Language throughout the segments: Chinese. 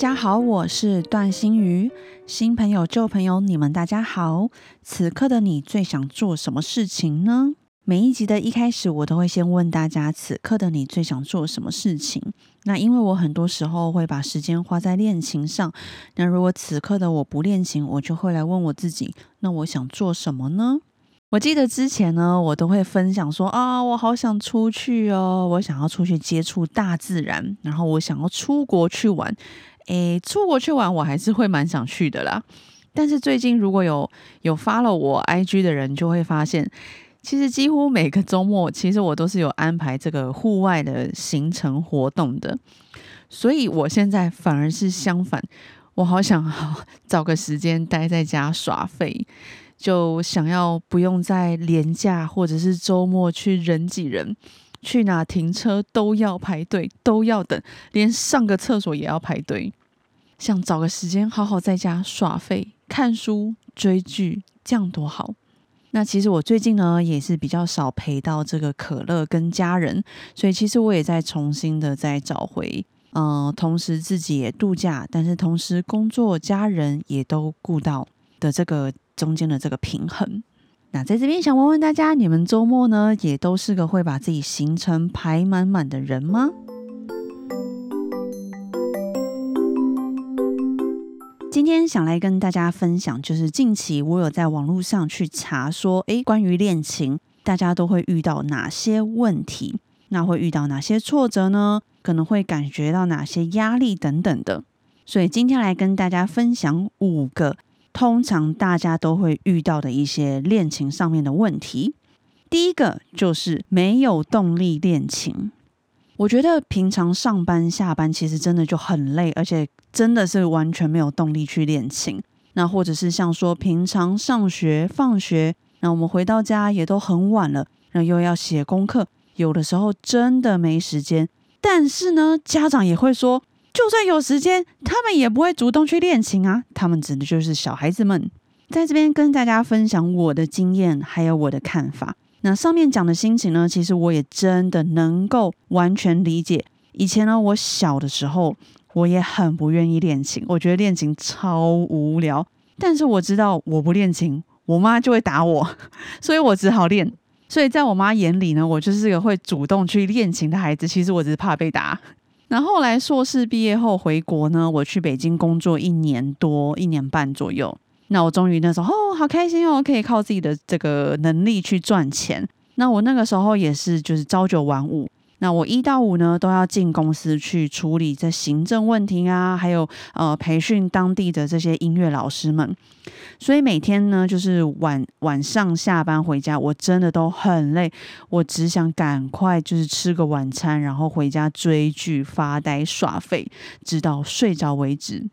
大家好，我是段心瑜。新朋友、旧朋友，你们大家好。此刻的你最想做什么事情呢？每一集的一开始，我都会先问大家：此刻的你最想做什么事情？那因为我很多时候会把时间花在练琴上。那如果此刻的我不练琴，我就会来问我自己：那我想做什么呢？我记得之前呢，我都会分享说啊，我好想出去哦，我想要出去接触大自然，然后我想要出国去玩。诶，出国去玩，我还是会蛮想去的啦。但是最近如果有有发了我 IG 的人，就会发现，其实几乎每个周末，其实我都是有安排这个户外的行程活动的。所以我现在反而是相反，我好想 找个时间待在家耍废，就想要不用在廉价或者是周末去人挤人。去哪停车都要排队，都要等，连上个厕所也要排队。想找个时间好好在家耍废、看书、追剧，这样多好。那其实我最近呢也是比较少陪到这个可乐跟家人，所以其实我也在重新的在找回，嗯，同时自己也度假，但是同时工作、家人也都顾到的这个中间的这个平衡。那在这边想问问大家，你们周末呢也都是个会把自己行程排满满的人吗？今天想来跟大家分享，就是近期我有在网络上去查说，诶，关于恋情，大家都会遇到哪些问题？那会遇到哪些挫折呢？可能会感觉到哪些压力等等的。所以今天来跟大家分享五个通常大家都会遇到的一些恋情上面的问题。第一个就是没有动力恋情。我觉得平常上班下班其实真的就很累，而且真的是完全没有动力去练琴。那或者是像说平常上学放学，那我们回到家也都很晚了，那又要写功课，有的时候真的没时间。但是呢，家长也会说，就算有时间，他们也不会主动去练琴啊。他们指的就是小孩子们，在这边跟大家分享我的经验，还有我的看法。那上面讲的心情呢，其实我也真的能够完全理解。以前呢，我小的时候，我也很不愿意练琴，我觉得练琴超无聊。但是我知道我不练琴，我妈就会打我，所以我只好练。所以在我妈眼里呢，我就是个会主动去练琴的孩子。其实我只是怕被打。然后来硕士毕业后回国呢，我去北京工作一年多、一年半左右。那我终于那时候哦，好开心哦，可以靠自己的这个能力去赚钱。那我那个时候也是，就是朝九晚五。那我一到五呢，都要进公司去处理这行政问题啊，还有呃培训当地的这些音乐老师们。所以每天呢，就是晚晚上下班回家，我真的都很累，我只想赶快就是吃个晚餐，然后回家追剧、发呆、耍废，直到睡着为止。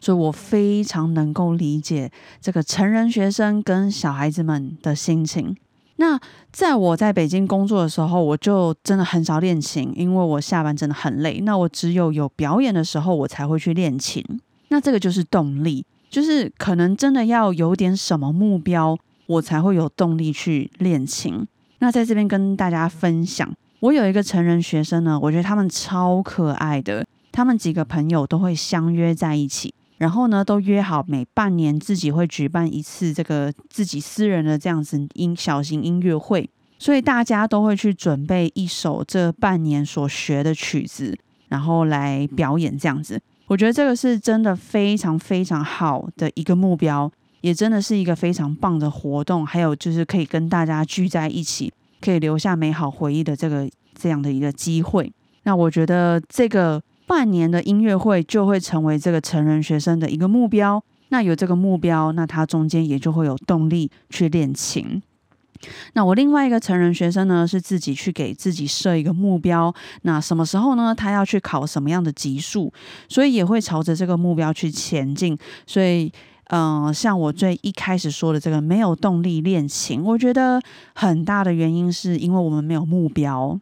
所以我非常能够理解这个成人学生跟小孩子们的心情。那在我在北京工作的时候，我就真的很少练琴，因为我下班真的很累。那我只有有表演的时候，我才会去练琴。那这个就是动力，就是可能真的要有点什么目标，我才会有动力去练琴。那在这边跟大家分享，我有一个成人学生呢，我觉得他们超可爱的，他们几个朋友都会相约在一起。然后呢，都约好每半年自己会举办一次这个自己私人的这样子音小型音乐会，所以大家都会去准备一首这半年所学的曲子，然后来表演这样子。我觉得这个是真的非常非常好的一个目标，也真的是一个非常棒的活动。还有就是可以跟大家聚在一起，可以留下美好回忆的这个这样的一个机会。那我觉得这个。半年的音乐会就会成为这个成人学生的一个目标。那有这个目标，那他中间也就会有动力去练琴。那我另外一个成人学生呢，是自己去给自己设一个目标。那什么时候呢？他要去考什么样的级数，所以也会朝着这个目标去前进。所以，嗯，像我最一开始说的这个没有动力练琴，我觉得很大的原因是因为我们没有目标。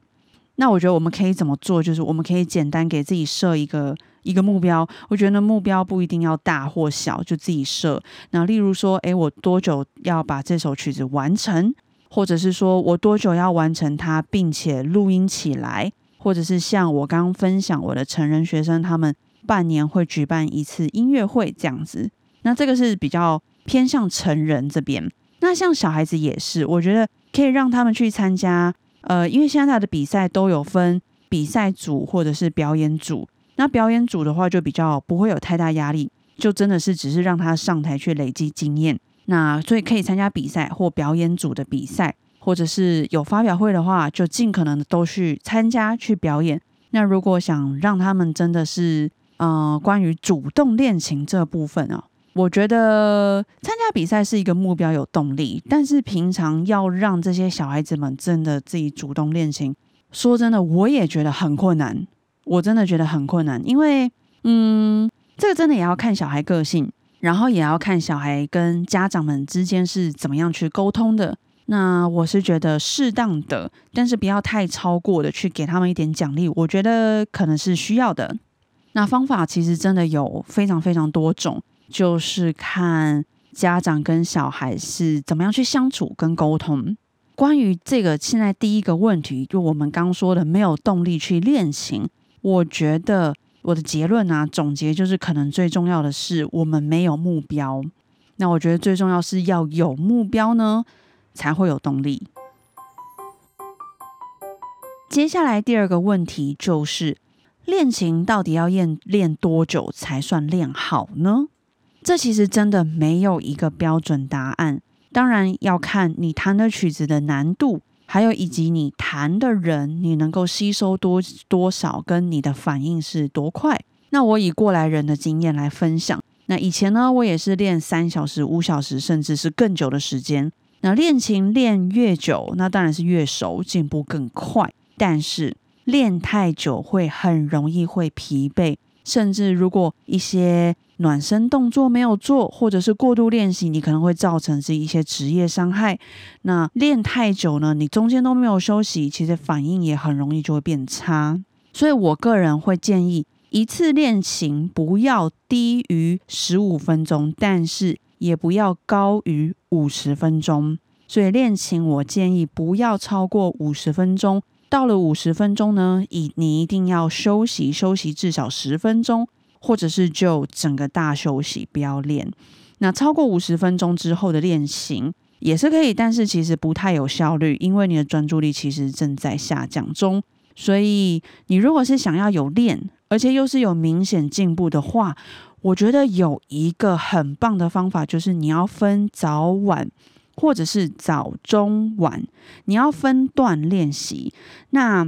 那我觉得我们可以怎么做？就是我们可以简单给自己设一个。一个目标，我觉得目标不一定要大或小，就自己设。那例如说，诶，我多久要把这首曲子完成？或者是说我多久要完成它，并且录音起来？或者是像我刚刚分享，我的成人学生他们半年会举办一次音乐会这样子。那这个是比较偏向成人这边。那像小孩子也是，我觉得可以让他们去参加。呃，因为现在的比赛都有分比赛组或者是表演组。那表演组的话，就比较不会有太大压力，就真的是只是让他上台去累积经验。那所以可以参加比赛或表演组的比赛，或者是有发表会的话，就尽可能的都去参加去表演。那如果想让他们真的是，呃，关于主动练琴这部分啊，我觉得参加比赛是一个目标有动力，但是平常要让这些小孩子们真的自己主动练琴，说真的，我也觉得很困难。我真的觉得很困难，因为，嗯，这个真的也要看小孩个性，然后也要看小孩跟家长们之间是怎么样去沟通的。那我是觉得适当的，但是不要太超过的去给他们一点奖励，我觉得可能是需要的。那方法其实真的有非常非常多种，就是看家长跟小孩是怎么样去相处跟沟通。关于这个现在第一个问题，就我们刚说的没有动力去练琴。我觉得我的结论啊，总结就是，可能最重要的是我们没有目标。那我觉得最重要是要有目标呢，才会有动力。接下来第二个问题就是，练琴到底要练练多久才算练好呢？这其实真的没有一个标准答案，当然要看你弹的曲子的难度。还有以及你弹的人，你能够吸收多多少，跟你的反应是多快。那我以过来人的经验来分享。那以前呢，我也是练三小时、五小时，甚至是更久的时间。那练琴练越久，那当然是越熟，进步更快。但是练太久会很容易会疲惫，甚至如果一些暖身动作没有做，或者是过度练习，你可能会造成是一些职业伤害。那练太久呢，你中间都没有休息，其实反应也很容易就会变差。所以我个人会建议，一次练琴不要低于十五分钟，但是也不要高于五十分钟。所以练琴我建议不要超过五十分钟。到了五十分钟呢，以你一定要休息休息至少十分钟。或者是就整个大休息，不要练。那超过五十分钟之后的练习也是可以，但是其实不太有效率，因为你的专注力其实正在下降中。所以你如果是想要有练，而且又是有明显进步的话，我觉得有一个很棒的方法，就是你要分早晚，或者是早中晚，你要分段练习。那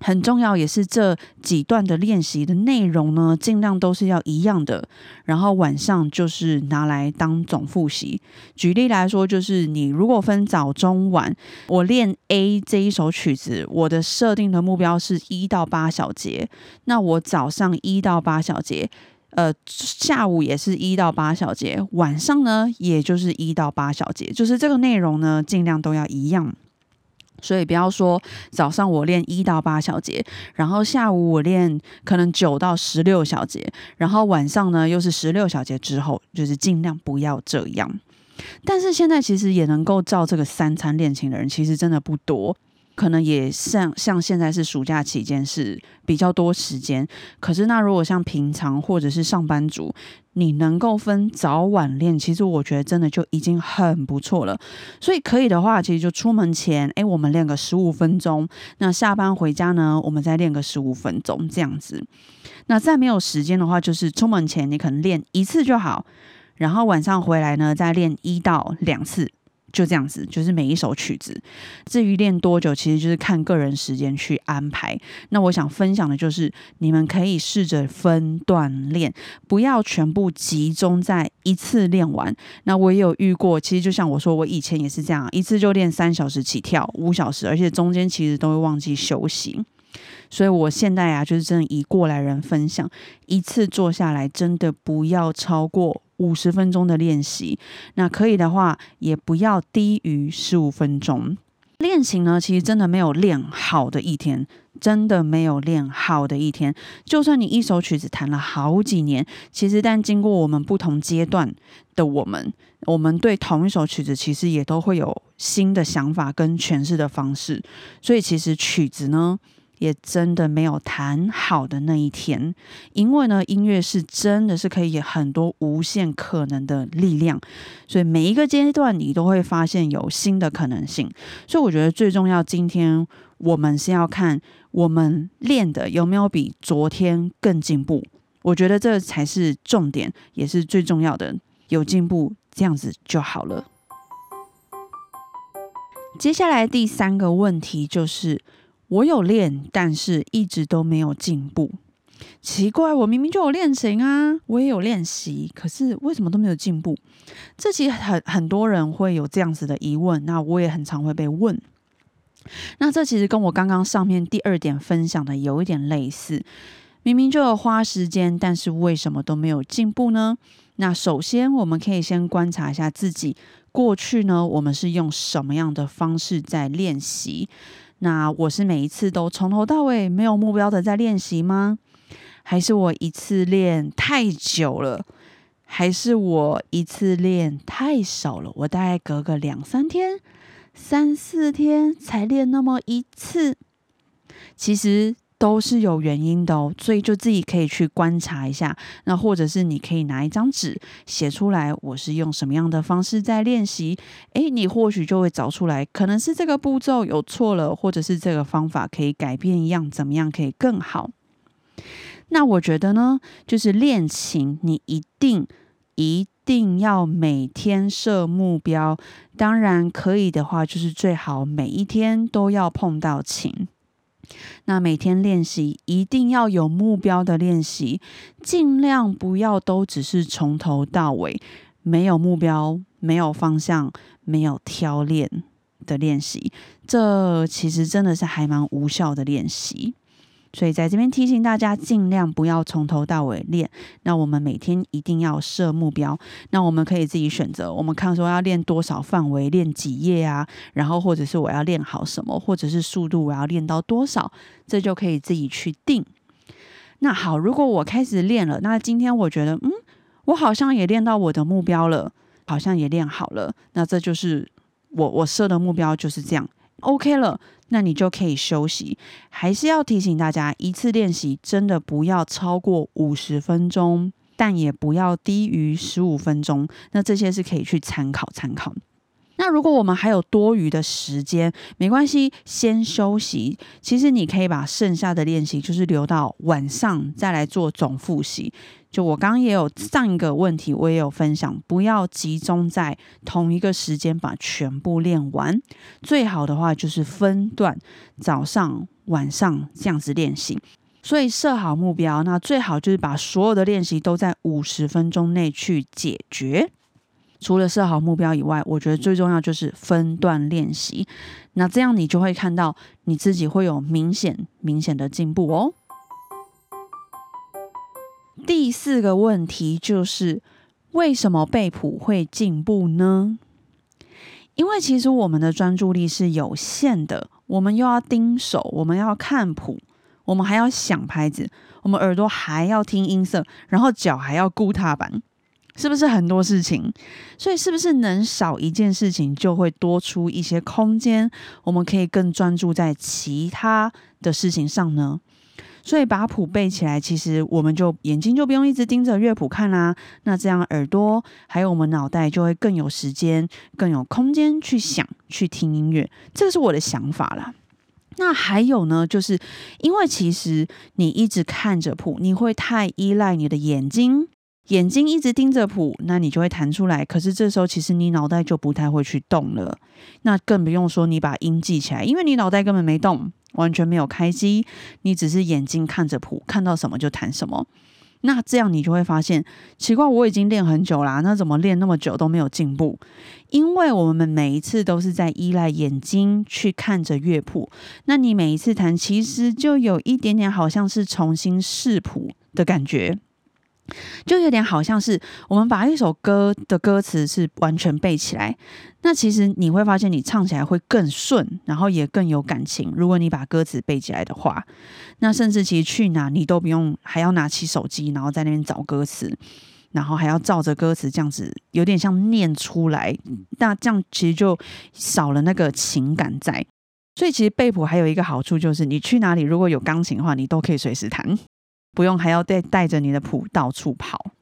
很重要，也是这几段的练习的内容呢，尽量都是要一样的。然后晚上就是拿来当总复习。举例来说，就是你如果分早中晚，我练 A 这一首曲子，我的设定的目标是一到八小节。那我早上一到八小节，呃，下午也是一到八小节，晚上呢，也就是一到八小节，就是这个内容呢，尽量都要一样。所以不要说早上我练一到八小节，然后下午我练可能九到十六小节，然后晚上呢又是十六小节之后，就是尽量不要这样。但是现在其实也能够照这个三餐练琴的人，其实真的不多。可能也像像现在是暑假期间是比较多时间，可是那如果像平常或者是上班族，你能够分早晚练，其实我觉得真的就已经很不错了。所以可以的话，其实就出门前，哎，我们练个十五分钟；那下班回家呢，我们再练个十五分钟这样子。那再没有时间的话，就是出门前你可能练一次就好，然后晚上回来呢再练一到两次。就这样子，就是每一首曲子。至于练多久，其实就是看个人时间去安排。那我想分享的就是，你们可以试着分段练，不要全部集中在一次练完。那我也有遇过，其实就像我说，我以前也是这样，一次就练三小时起跳，五小时，而且中间其实都会忘记休息。所以我现在啊，就是真的以过来人分享，一次做下来真的不要超过五十分钟的练习，那可以的话也不要低于十五分钟。练琴呢，其实真的没有练好的一天，真的没有练好的一天。就算你一首曲子弹了好几年，其实但经过我们不同阶段的我们，我们对同一首曲子其实也都会有新的想法跟诠释的方式。所以其实曲子呢。也真的没有弹好的那一天，因为呢，音乐是真的是可以很多无限可能的力量，所以每一个阶段你都会发现有新的可能性。所以我觉得最重要，今天我们是要看我们练的有没有比昨天更进步。我觉得这才是重点，也是最重要的，有进步这样子就好了。接下来第三个问题就是。我有练，但是一直都没有进步。奇怪，我明明就有练琴啊，我也有练习，可是为什么都没有进步？这其实很很多人会有这样子的疑问，那我也很常会被问。那这其实跟我刚刚上面第二点分享的有一点类似，明明就有花时间，但是为什么都没有进步呢？那首先我们可以先观察一下自己过去呢，我们是用什么样的方式在练习？那我是每一次都从头到尾没有目标的在练习吗？还是我一次练太久了？还是我一次练太少了？我大概隔个两三天、三四天才练那么一次？其实。都是有原因的哦，所以就自己可以去观察一下。那或者是你可以拿一张纸写出来，我是用什么样的方式在练习？诶，你或许就会找出来，可能是这个步骤有错了，或者是这个方法可以改变一样，怎么样可以更好？那我觉得呢，就是练琴，你一定一定要每天设目标。当然可以的话，就是最好每一天都要碰到琴。那每天练习一定要有目标的练习，尽量不要都只是从头到尾没有目标、没有方向、没有挑练的练习，这其实真的是还蛮无效的练习。所以在这边提醒大家，尽量不要从头到尾练。那我们每天一定要设目标。那我们可以自己选择，我们看说要练多少范围，练几页啊？然后或者是我要练好什么，或者是速度我要练到多少，这就可以自己去定。那好，如果我开始练了，那今天我觉得，嗯，我好像也练到我的目标了，好像也练好了。那这就是我我设的目标就是这样，OK 了。那你就可以休息，还是要提醒大家，一次练习真的不要超过五十分钟，但也不要低于十五分钟。那这些是可以去参考参考。那如果我们还有多余的时间，没关系，先休息。其实你可以把剩下的练习，就是留到晚上再来做总复习。就我刚刚也有上一个问题，我也有分享，不要集中在同一个时间把全部练完。最好的话就是分段，早上、晚上这样子练习。所以设好目标，那最好就是把所有的练习都在五十分钟内去解决。除了设好目标以外，我觉得最重要就是分段练习。那这样你就会看到你自己会有明显明显的进步哦。第四个问题就是为什么背谱会进步呢？因为其实我们的专注力是有限的，我们又要盯手，我们要看谱，我们还要想拍子，我们耳朵还要听音色，然后脚还要顾踏板。是不是很多事情？所以是不是能少一件事情，就会多出一些空间？我们可以更专注在其他的事情上呢？所以把谱背起来，其实我们就眼睛就不用一直盯着乐谱看啦。那这样耳朵还有我们脑袋就会更有时间、更有空间去想、去听音乐。这个是我的想法啦。那还有呢，就是因为其实你一直看着谱，你会太依赖你的眼睛。眼睛一直盯着谱，那你就会弹出来。可是这时候其实你脑袋就不太会去动了，那更不用说你把音记起来，因为你脑袋根本没动，完全没有开机，你只是眼睛看着谱，看到什么就弹什么。那这样你就会发现奇怪，我已经练很久啦，那怎么练那么久都没有进步？因为我们每一次都是在依赖眼睛去看着乐谱，那你每一次弹，其实就有一点点好像是重新试谱的感觉。就有点好像是我们把一首歌的歌词是完全背起来，那其实你会发现你唱起来会更顺，然后也更有感情。如果你把歌词背起来的话，那甚至其实去哪你都不用还要拿起手机，然后在那边找歌词，然后还要照着歌词这样子，有点像念出来。那这样其实就少了那个情感在。所以其实背谱还有一个好处就是，你去哪里如果有钢琴的话，你都可以随时弹。不用还要带带着你的谱到处跑，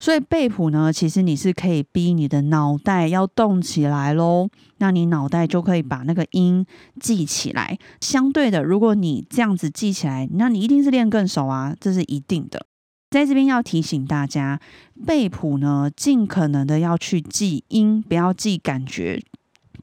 所以背谱呢，其实你是可以逼你的脑袋要动起来喽，那你脑袋就可以把那个音记起来。相对的，如果你这样子记起来，那你一定是练更熟啊，这是一定的。在这边要提醒大家，背谱呢，尽可能的要去记音，不要记感觉。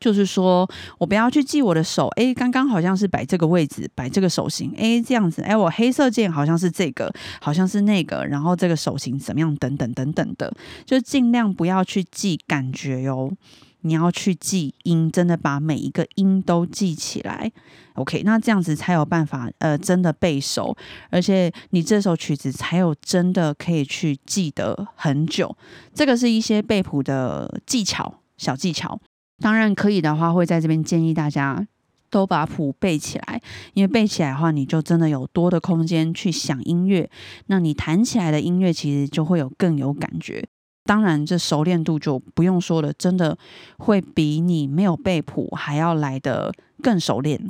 就是说我不要去记我的手，诶，刚刚好像是摆这个位置，摆这个手型，诶，这样子，诶，我黑色键好像是这个，好像是那个，然后这个手型怎么样，等等等等的，就尽量不要去记感觉哟，你要去记音，真的把每一个音都记起来，OK，那这样子才有办法，呃，真的背熟，而且你这首曲子才有真的可以去记得很久，这个是一些背谱的技巧，小技巧。当然可以的话，会在这边建议大家都把谱背起来，因为背起来的话，你就真的有多的空间去想音乐。那你弹起来的音乐其实就会有更有感觉。当然，这熟练度就不用说了，真的会比你没有背谱还要来的更熟练。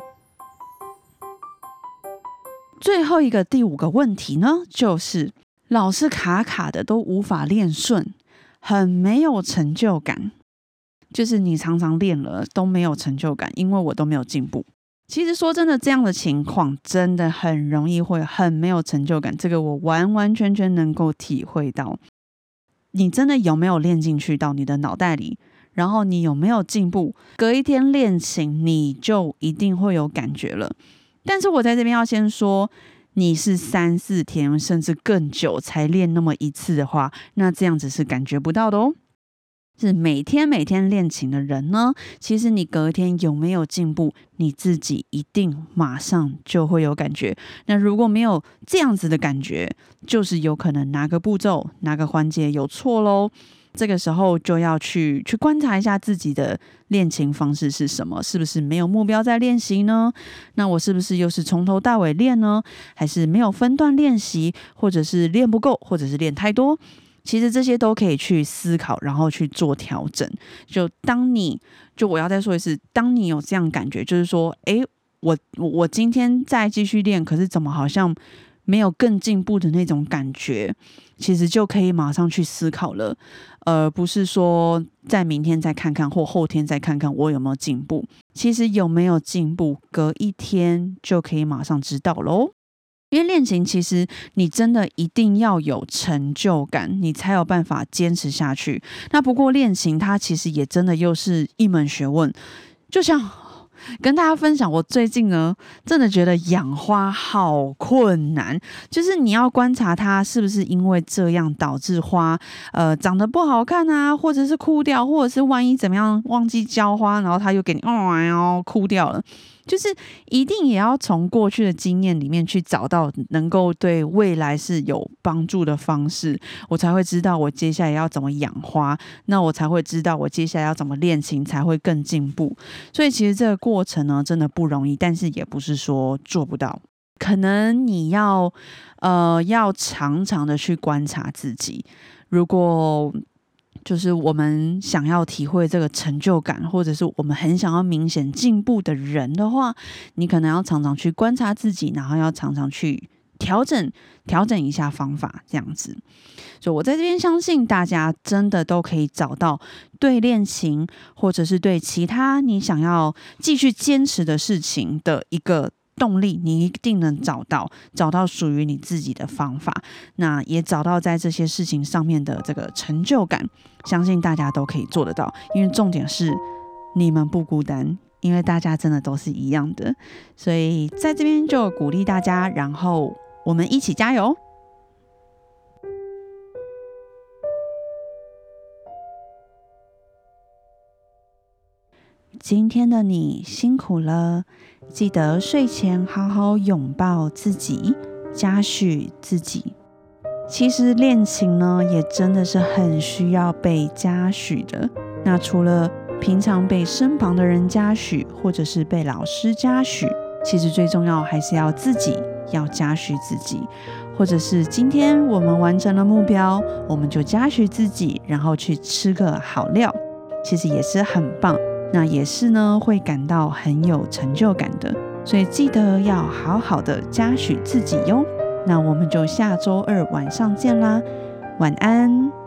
最后一个第五个问题呢，就是老是卡卡的，都无法练顺，很没有成就感。就是你常常练了都没有成就感，因为我都没有进步。其实说真的，这样的情况真的很容易会很没有成就感。这个我完完全全能够体会到。你真的有没有练进去到你的脑袋里？然后你有没有进步？隔一天练琴，你就一定会有感觉了。但是我在这边要先说，你是三四天甚至更久才练那么一次的话，那这样子是感觉不到的哦。是每天每天练琴的人呢，其实你隔天有没有进步，你自己一定马上就会有感觉。那如果没有这样子的感觉，就是有可能哪个步骤、哪个环节有错喽。这个时候就要去去观察一下自己的练琴方式是什么，是不是没有目标在练习呢？那我是不是又是从头到尾练呢？还是没有分段练习，或者是练不够，或者是练太多？其实这些都可以去思考，然后去做调整。就当你就我要再说一次，当你有这样感觉，就是说，诶，我我今天再继续练，可是怎么好像没有更进步的那种感觉，其实就可以马上去思考了，而不是说在明天再看看或后天再看看我有没有进步。其实有没有进步，隔一天就可以马上知道喽。因为练琴，其实你真的一定要有成就感，你才有办法坚持下去。那不过练琴，它其实也真的又是一门学问，就像。跟大家分享，我最近呢，真的觉得养花好困难。就是你要观察它是不是因为这样导致花呃长得不好看啊，或者是枯掉，或者是万一怎么样忘记浇花，然后它又给你哦枯掉了。就是一定也要从过去的经验里面去找到能够对未来是有帮助的方式，我才会知道我接下来要怎么养花，那我才会知道我接下来要怎么练琴才会更进步。所以其实这个过程呢，真的不容易，但是也不是说做不到，可能你要呃要常常的去观察自己，如果。就是我们想要体会这个成就感，或者是我们很想要明显进步的人的话，你可能要常常去观察自己，然后要常常去调整、调整一下方法，这样子。所以我在这边相信大家真的都可以找到对恋情，或者是对其他你想要继续坚持的事情的一个动力，你一定能找到，找到属于你自己的方法。那也找到在这些事情上面的这个成就感，相信大家都可以做得到。因为重点是你们不孤单，因为大家真的都是一样的。所以在这边就鼓励大家，然后我们一起加油。今天的你辛苦了，记得睡前好好拥抱自己，嘉许自己。其实恋情呢，也真的是很需要被嘉许的。那除了平常被身旁的人嘉许，或者是被老师嘉许，其实最重要还是要自己要嘉许自己，或者是今天我们完成了目标，我们就嘉许自己，然后去吃个好料，其实也是很棒。那也是呢，会感到很有成就感的，所以记得要好好的嘉许自己哟。那我们就下周二晚上见啦，晚安。